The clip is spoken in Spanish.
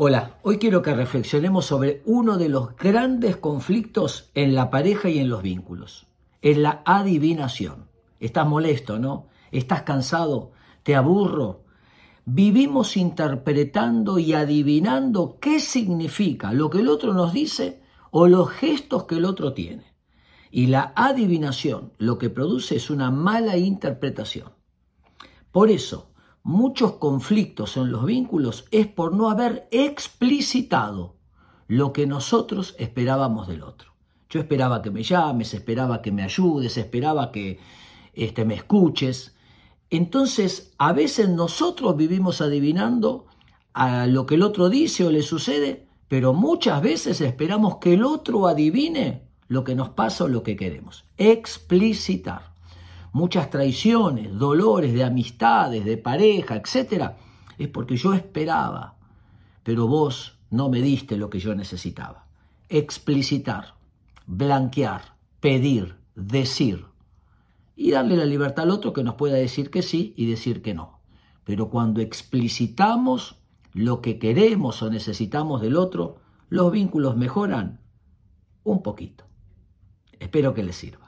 Hola, hoy quiero que reflexionemos sobre uno de los grandes conflictos en la pareja y en los vínculos. Es la adivinación. Estás molesto, ¿no? ¿Estás cansado? ¿Te aburro? Vivimos interpretando y adivinando qué significa lo que el otro nos dice o los gestos que el otro tiene. Y la adivinación lo que produce es una mala interpretación. Por eso, muchos conflictos en los vínculos es por no haber explicitado lo que nosotros esperábamos del otro. Yo esperaba que me llames, esperaba que me ayudes, esperaba que este, me escuches. Entonces, a veces nosotros vivimos adivinando a lo que el otro dice o le sucede, pero muchas veces esperamos que el otro adivine lo que nos pasa o lo que queremos. Explicitar muchas traiciones, dolores de amistades, de pareja, etc., es porque yo esperaba, pero vos no me diste lo que yo necesitaba. Explicitar, blanquear, pedir, decir y darle la libertad al otro que nos pueda decir que sí y decir que no. Pero cuando explicitamos lo que queremos o necesitamos del otro, los vínculos mejoran un poquito. Espero que les sirva.